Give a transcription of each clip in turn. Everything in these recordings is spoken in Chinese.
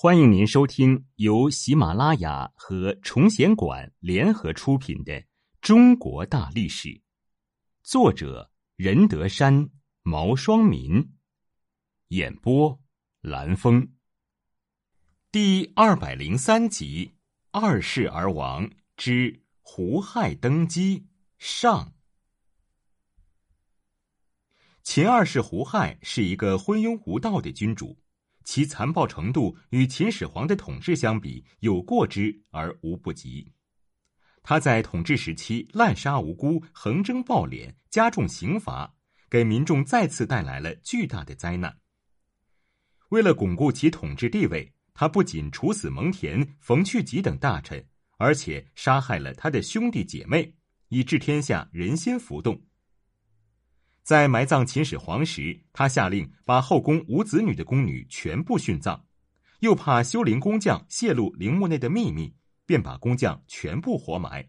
欢迎您收听由喜马拉雅和崇贤馆联合出品的《中国大历史》，作者任德山、毛双民，演播蓝峰。第二百零三集：二世而亡之胡亥登基上。秦二世胡亥是一个昏庸无道的君主。其残暴程度与秦始皇的统治相比，有过之而无不及。他在统治时期滥杀无辜、横征暴敛、加重刑罚，给民众再次带来了巨大的灾难。为了巩固其统治地位，他不仅处死蒙恬、冯去疾等大臣，而且杀害了他的兄弟姐妹，以致天下人心浮动。在埋葬秦始皇时，他下令把后宫无子女的宫女全部殉葬，又怕修陵工匠泄露陵墓内的秘密，便把工匠全部活埋。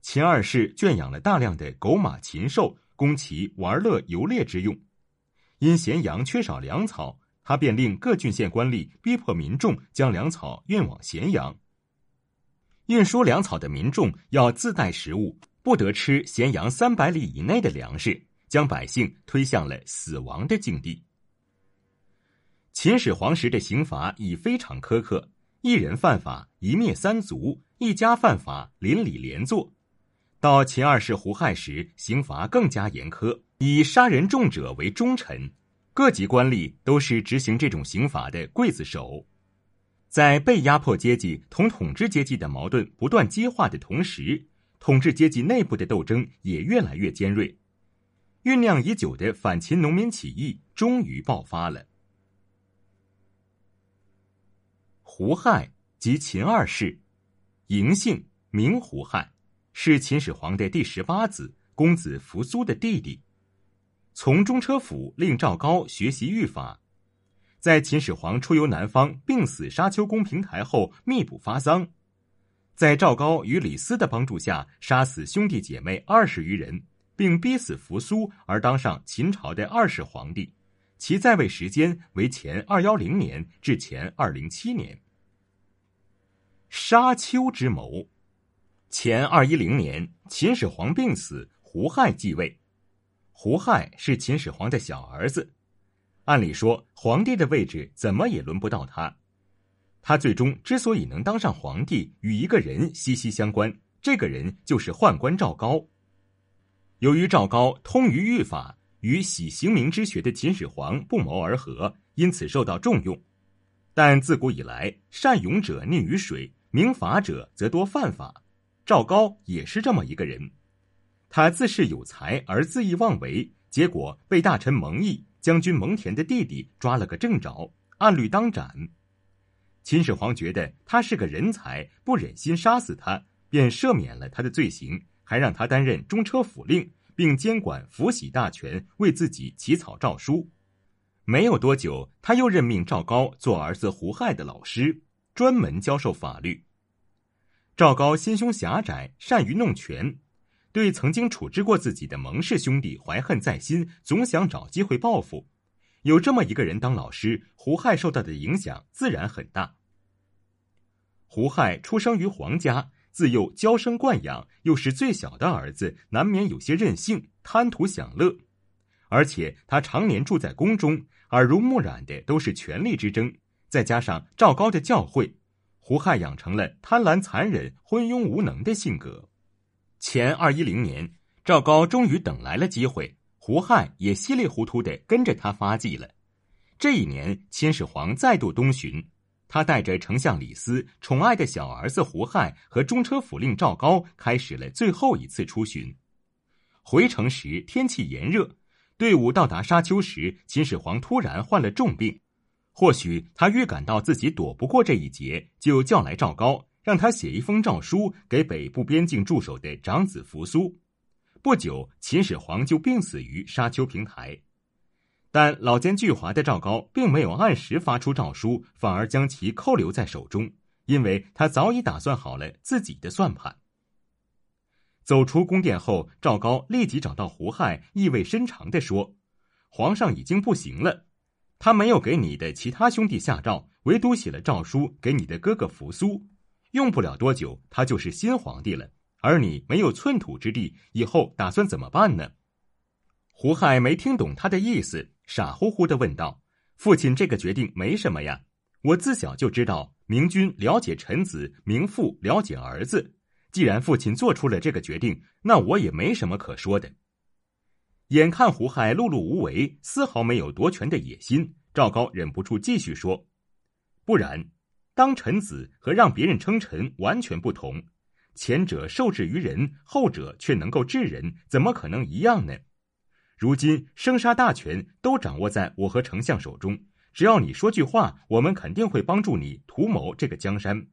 秦二世圈养了大量的狗马禽兽，供其玩乐游猎之用。因咸阳缺少粮草，他便令各郡县官吏逼迫民众将粮草运往咸阳。运输粮草的民众要自带食物。不得吃咸阳三百里以内的粮食，将百姓推向了死亡的境地。秦始皇时的刑罚已非常苛刻，一人犯法一灭三族，一家犯法邻里连坐。到秦二世胡亥时，刑罚更加严苛，以杀人重者为忠臣，各级官吏都是执行这种刑罚的刽子手。在被压迫阶级同统治阶级的矛盾不断激化的同时。统治阶级内部的斗争也越来越尖锐，酝酿已久的反秦农民起义终于爆发了。胡亥即秦二世，嬴姓，名胡亥，是秦始皇的第十八子，公子扶苏的弟弟。从中车府令赵高学习御法，在秦始皇出游南方病死沙丘宫平台后，密补发丧。在赵高与李斯的帮助下，杀死兄弟姐妹二十余人，并逼死扶苏，而当上秦朝的二世皇帝。其在位时间为前二幺零年至前二零七年。沙丘之谋，前二一零年，秦始皇病死，胡亥继位。胡亥是秦始皇的小儿子，按理说，皇帝的位置怎么也轮不到他。他最终之所以能当上皇帝，与一个人息息相关。这个人就是宦官赵高。由于赵高通于御法，与喜刑名之学的秦始皇不谋而合，因此受到重用。但自古以来，善勇者溺于水，明法者则多犯法。赵高也是这么一个人。他自恃有才而恣意妄为，结果被大臣蒙毅、将军蒙恬的弟弟抓了个正着，按律当斩。秦始皇觉得他是个人才，不忍心杀死他，便赦免了他的罪行，还让他担任中车府令，并监管福禧大权，为自己起草诏书。没有多久，他又任命赵高做儿子胡亥的老师，专门教授法律。赵高心胸狭窄，善于弄权，对曾经处置过自己的蒙氏兄弟怀恨在心，总想找机会报复。有这么一个人当老师，胡亥受到的影响自然很大。胡亥出生于皇家，自幼娇生惯养，又是最小的儿子，难免有些任性，贪图享乐。而且他常年住在宫中，耳濡目染的都是权力之争，再加上赵高的教诲，胡亥养成了贪婪、残忍、昏庸无能的性格。前二一零年，赵高终于等来了机会。胡亥也稀里糊涂的跟着他发迹了。这一年，秦始皇再度东巡，他带着丞相李斯、宠爱的小儿子胡亥和中车府令赵高，开始了最后一次出巡。回城时天气炎热，队伍到达沙丘时，秦始皇突然患了重病。或许他预感到自己躲不过这一劫，就叫来赵高，让他写一封诏书给北部边境驻守的长子扶苏。不久，秦始皇就病死于沙丘平台，但老奸巨猾的赵高并没有按时发出诏书，反而将其扣留在手中，因为他早已打算好了自己的算盘。走出宫殿后，赵高立即找到胡亥，意味深长地说：“皇上已经不行了。”他没有给你的其他兄弟下诏，唯独写了诏书给你的哥哥扶苏。用不了多久，他就是新皇帝了。而你没有寸土之地，以后打算怎么办呢？胡亥没听懂他的意思，傻乎乎的问道：“父亲，这个决定没什么呀。我自小就知道，明君了解臣子，明父了解儿子。既然父亲做出了这个决定，那我也没什么可说的。”眼看胡亥碌碌无为，丝毫没有夺权的野心，赵高忍不住继续说：“不然，当臣子和让别人称臣完全不同。前者受制于人，后者却能够治人，怎么可能一样呢？如今生杀大权都掌握在我和丞相手中，只要你说句话，我们肯定会帮助你图谋这个江山。”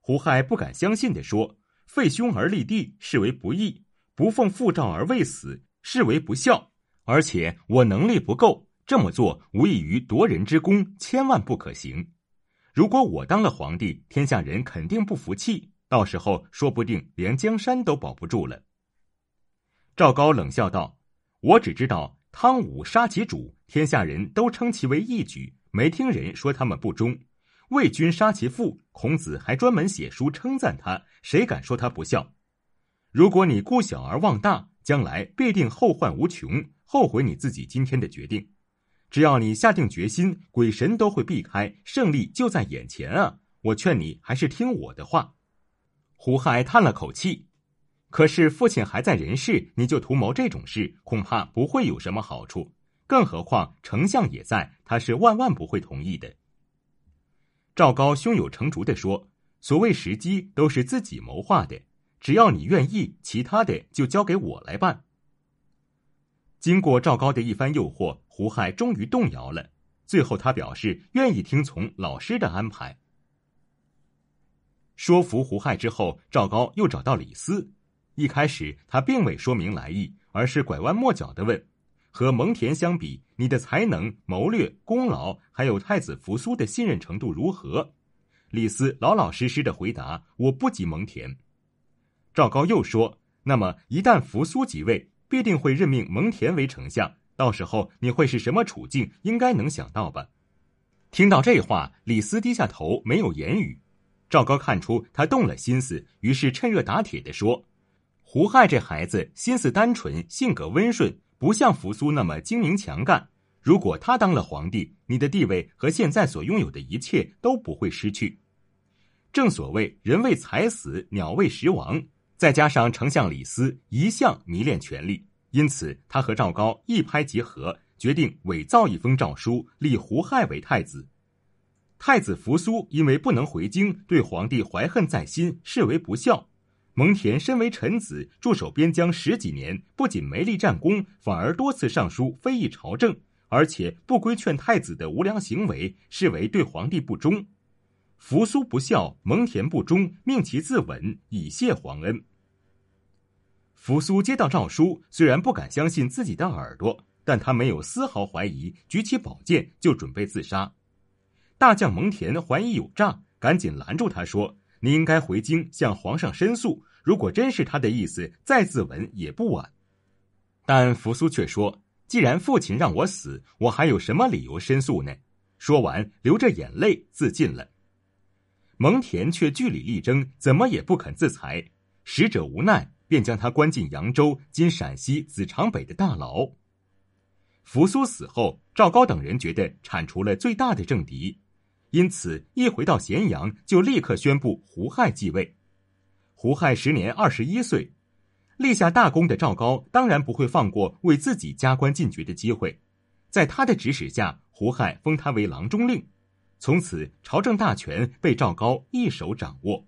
胡亥不敢相信的说：“废兄而立弟，视为不义；不奉父诏而未死。”视为不孝，而且我能力不够这么做，无异于夺人之功，千万不可行。如果我当了皇帝，天下人肯定不服气，到时候说不定连江山都保不住了。赵高冷笑道：“我只知道汤武杀其主，天下人都称其为义举，没听人说他们不忠；魏军杀其父，孔子还专门写书称赞他，谁敢说他不孝？如果你顾小而忘大。”将来必定后患无穷，后悔你自己今天的决定。只要你下定决心，鬼神都会避开，胜利就在眼前啊！我劝你还是听我的话。胡亥叹了口气，可是父亲还在人世，你就图谋这种事，恐怕不会有什么好处。更何况丞相也在，他是万万不会同意的。赵高胸有成竹的说：“所谓时机，都是自己谋划的。”只要你愿意，其他的就交给我来办。经过赵高的一番诱惑，胡亥终于动摇了。最后，他表示愿意听从老师的安排。说服胡亥之后，赵高又找到李斯。一开始，他并未说明来意，而是拐弯抹角的问：“和蒙恬相比，你的才能、谋略、功劳，还有太子扶苏的信任程度如何？”李斯老老实实的回答：“我不及蒙恬。”赵高又说：“那么一旦扶苏即位，必定会任命蒙恬为丞相。到时候你会是什么处境？应该能想到吧？”听到这话，李斯低下头，没有言语。赵高看出他动了心思，于是趁热打铁的说：“胡亥这孩子心思单纯，性格温顺，不像扶苏那么精明强干。如果他当了皇帝，你的地位和现在所拥有的一切都不会失去。正所谓‘人为财死，鸟为食亡’。”再加上丞相李斯一向迷恋权力，因此他和赵高一拍即合，决定伪造一封诏书，立胡亥为太子。太子扶苏因为不能回京，对皇帝怀恨在心，视为不孝。蒙恬身为臣子，驻守边疆十几年，不仅没立战功，反而多次上书非议朝政，而且不规劝太子的无良行为，视为对皇帝不忠。扶苏不孝，蒙恬不忠，命其自刎，以谢皇恩。扶苏接到诏书，虽然不敢相信自己的耳朵，但他没有丝毫怀疑，举起宝剑就准备自杀。大将蒙恬怀疑有诈，赶紧拦住他说：“你应该回京向皇上申诉，如果真是他的意思，再自刎也不晚。”但扶苏却说：“既然父亲让我死，我还有什么理由申诉呢？”说完，流着眼泪自尽了。蒙恬却据理力争，怎么也不肯自裁。使者无奈。便将他关进扬州（今陕西子长北）的大牢。扶苏死后，赵高等人觉得铲除了最大的政敌，因此一回到咸阳，就立刻宣布胡亥继位。胡亥时年二十一岁，立下大功的赵高当然不会放过为自己加官进爵的机会，在他的指使下，胡亥封他为郎中令，从此朝政大权被赵高一手掌握。